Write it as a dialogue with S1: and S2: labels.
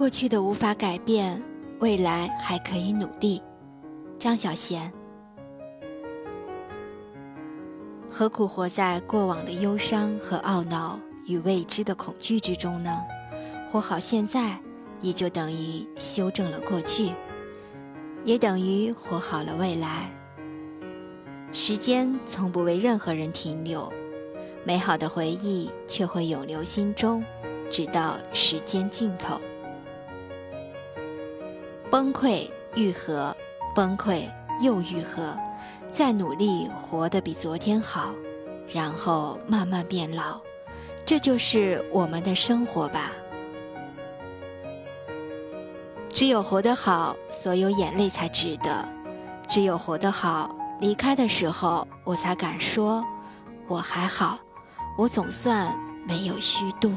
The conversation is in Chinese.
S1: 过去的无法改变，未来还可以努力。张小娴，何苦活在过往的忧伤和懊恼与未知的恐惧之中呢？活好现在，也就等于修正了过去，也等于活好了未来。时间从不为任何人停留，美好的回忆却会永留心中，直到时间尽头。崩溃愈合，崩溃又愈合，再努力活得比昨天好，然后慢慢变老，这就是我们的生活吧。只有活得好，所有眼泪才值得；只有活得好，离开的时候我才敢说，我还好，我总算没有虚度。